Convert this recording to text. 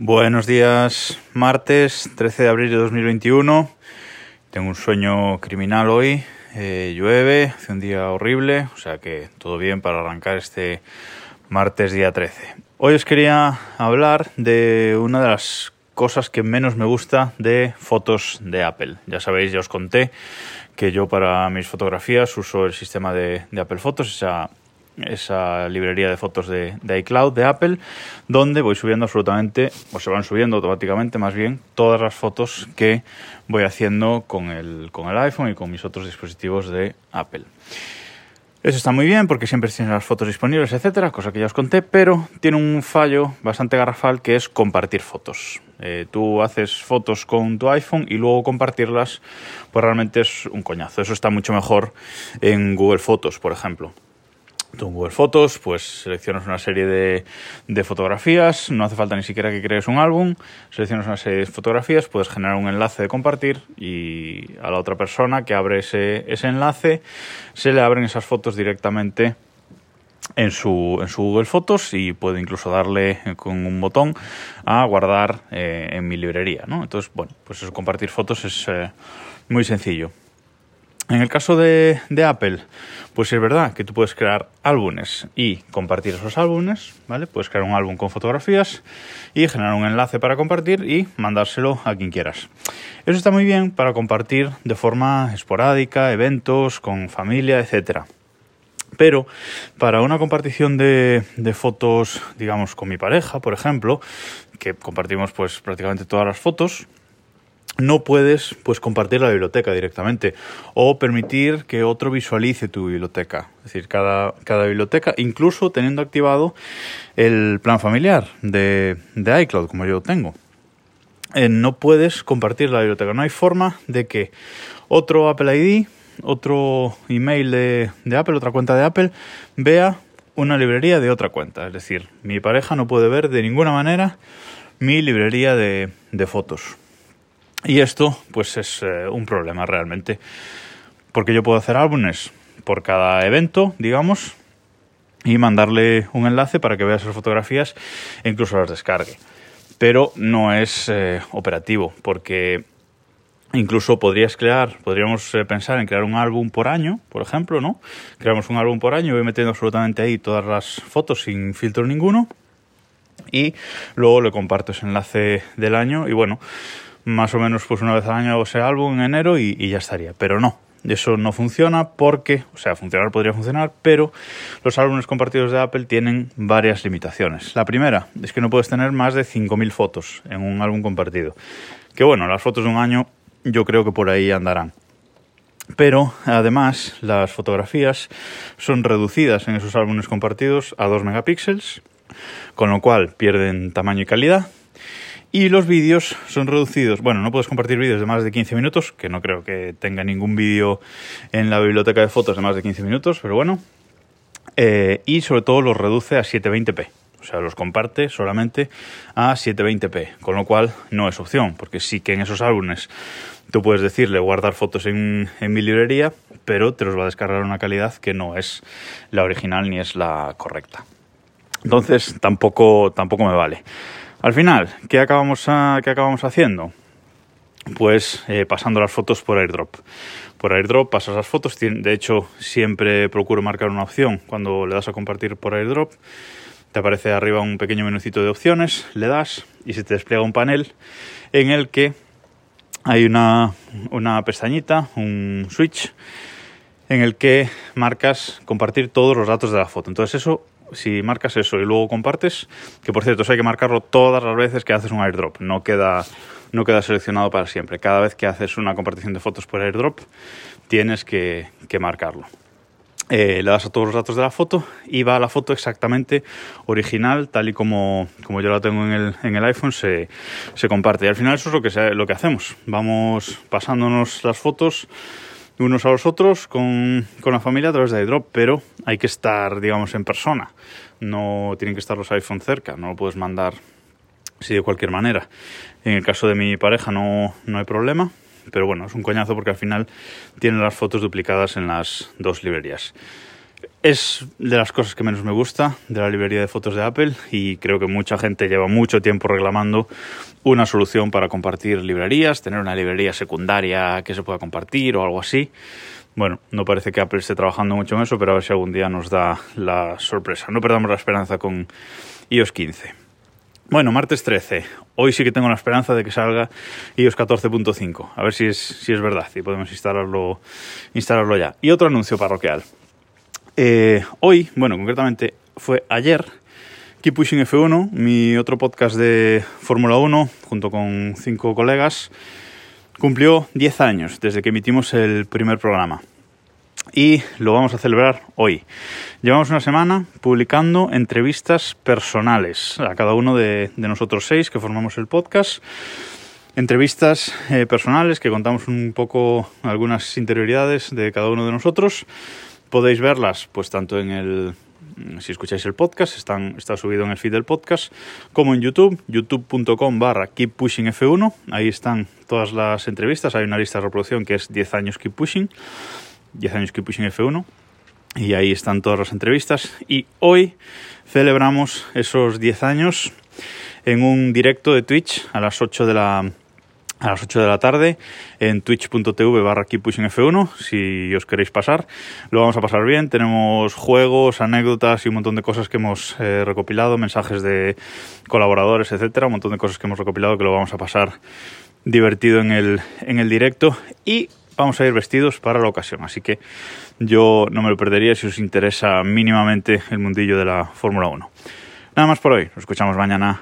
Buenos días, martes 13 de abril de 2021. Tengo un sueño criminal hoy. Eh, llueve, hace un día horrible, o sea que todo bien para arrancar este martes día 13. Hoy os quería hablar de una de las cosas que menos me gusta de fotos de Apple. Ya sabéis, ya os conté que yo para mis fotografías uso el sistema de, de Apple Fotos, esa esa librería de fotos de, iCloud de Apple, donde voy subiendo absolutamente, o se van subiendo automáticamente más bien, todas las fotos que voy haciendo con el, con el iPhone y con mis otros dispositivos de Apple. Eso está muy bien porque siempre tienes las fotos disponibles, etcétera, cosa que ya os conté, pero tiene un fallo bastante garrafal que es compartir fotos. Eh, tú haces fotos con tu iPhone y luego compartirlas, pues realmente es un coñazo. Eso está mucho mejor en Google Fotos, por ejemplo. Tú en Google Fotos, pues seleccionas una serie de, de, fotografías, no hace falta ni siquiera que crees un álbum, seleccionas una serie de fotografías, puedes generar un enlace de compartir y a la otra persona que abre ese, ese enlace se le abren esas fotos directamente en su, en su Google Fotos y puede incluso darle con un botón a guardar eh, en mi librería. ¿no? Entonces, bueno, pues eso, compartir fotos es eh, muy sencillo. En el caso de, Apple, pues es verdad que tú puedes crear álbumes y compartir esos álbumes, ¿vale? Puedes crear un álbum con fotografías y generar un enlace para compartir y mandárselo a quien quieras. Eso está muy bien para compartir de forma esporádica, eventos, con familia, etcétera. Pero para una compartición de, de, fotos, digamos, con mi pareja, por ejemplo, que compartimos pues prácticamente todas las fotos, no puedes pues compartir la biblioteca directamente o permitir que otro visualice tu biblioteca. Es decir, cada, cada biblioteca, incluso teniendo activado el plan familiar de, de iCloud, como yo tengo. Eh, no puedes compartir la biblioteca. No hay forma de que otro Apple ID, otro email de, de Apple, otra cuenta de Apple, vea una librería de otra cuenta. Es decir, mi pareja no puede ver de ninguna manera mi librería de, de fotos. Y esto, pues es eh, un problema realmente. Porque yo puedo hacer álbumes por cada evento, digamos, y mandarle un enlace para que vea esas fotografías e incluso las descargue. Pero no es eh, operativo, porque incluso podrías crear, podríamos eh, pensar en crear un álbum por año, por ejemplo, ¿no? Creamos un álbum por año, voy metiendo absolutamente ahí todas las fotos sin filtro ninguno y luego le comparto ese enlace del año y bueno, más o menos pues una vez al año ese álbum en enero y, ya estaría. Pero no, eso no funciona porque, o sea, funcionar podría funcionar, pero los álbumes compartidos de Apple tienen varias limitaciones. La primera es que no puedes tener más de 5.000 fotos en un álbum compartido. Que bueno, las fotos de un año yo creo que por ahí andarán. Pero además las fotografías son reducidas en esos álbumes compartidos a 2 megapíxeles, con lo cual pierden tamaño y calidad y los vídeos son reducidos. Bueno, no puedes compartir vídeos de más de 15 minutos, que no creo que tenga ningún vídeo en la biblioteca de fotos de más de 15 minutos, pero bueno. Eh, y sobre todo los reduce a 720p. O sea, los comparte solamente a 720p, con lo cual no es opción, porque sí que en esos álbumes tú puedes decirle guardar fotos en, en mi librería, pero te los va a descargar una calidad que no es la original ni es la correcta. Entonces tampoco, tampoco me vale. Al final, ¿qué acabamos, acabamos haciendo? Pues eh, pasando las fotos por airdrop. Por airdrop pasas las fotos, de hecho siempre procuro marcar una opción cuando le das a compartir por airdrop. Te aparece arriba un pequeño menucito de opciones, le das y se te despliega un panel en el que hay una, una pestañita, un switch, en el que marcas compartir todos los datos de la foto. Entonces eso si marcas eso y luego compartes, que por cierto, eso hay que marcarlo todas las veces que haces un airdrop, no queda, no queda seleccionado para siempre. Cada vez que haces una compartición de fotos por airdrop, tienes que, marcarlo. Eh, le das a todos los datos de la foto y va a la foto exactamente original, tal y como, como yo la tengo en el, en el iPhone, se, se, comparte. Y al final eso es lo que, lo que hacemos. Vamos pasándonos las fotos unos a los otros con, con, la familia a través de iDrop, pero hay que estar, digamos, en persona. No tienen que estar los iPhones cerca, no lo puedes mandar así de cualquier manera. En el caso de mi pareja no, no hay problema, pero bueno, es un coñazo porque al final tiene las fotos duplicadas en las dos librerías. Es de las cosas que menos me gusta de la librería de fotos de Apple y creo que mucha gente lleva mucho tiempo reclamando una solución para compartir librerías, tener una librería secundaria que se pueda compartir o algo así. Bueno, no parece que Apple esté trabajando mucho en eso, pero a ver si algún día nos da la sorpresa. No perdamos la esperanza con iOS 15. Bueno, martes 13. Hoy sí que tengo la esperanza de que salga iOS 14.5. A ver si es, si es verdad y podemos instalarlo, instalarlo ya. Y otro anuncio parroquial. Eh, hoy, bueno, concretamente fue ayer, Keep Pushing F1, mi otro podcast de Fórmula 1, junto con cinco colegas, cumplió 10 años desde que emitimos el primer programa. Y lo vamos a celebrar hoy. Llevamos una semana publicando entrevistas personales a cada uno de, nosotros seis que formamos el podcast entrevistas eh, personales que contamos un poco algunas interioridades de cada uno de nosotros Podéis verlas, pues tanto en el, si escucháis el podcast, están, está subido en el feed del podcast, como en YouTube, youtube.com barra Keep Pushing F1. Ahí están todas las entrevistas. Hay una lista de reproducción que es 10 años Keep Pushing, 10 años Keep Pushing F1. Y ahí están todas las entrevistas. Y hoy celebramos esos 10 años en un directo de Twitch a las 8 de la a las 8 de la tarde en twitch.tv barra F1 si os queréis pasar. Lo vamos a pasar bien tenemos juegos anécdotas y un montón de cosas que hemos eh, recopilado mensajes de colaboradores etcétera un montón de cosas que hemos recopilado que lo vamos a pasar divertido en el, en el directo y vamos a ir vestidos para la ocasión. Así que yo no me lo perdería si os interesa mínimamente el mundillo de la Fórmula 1 nada más por hoy. Nos escuchamos mañana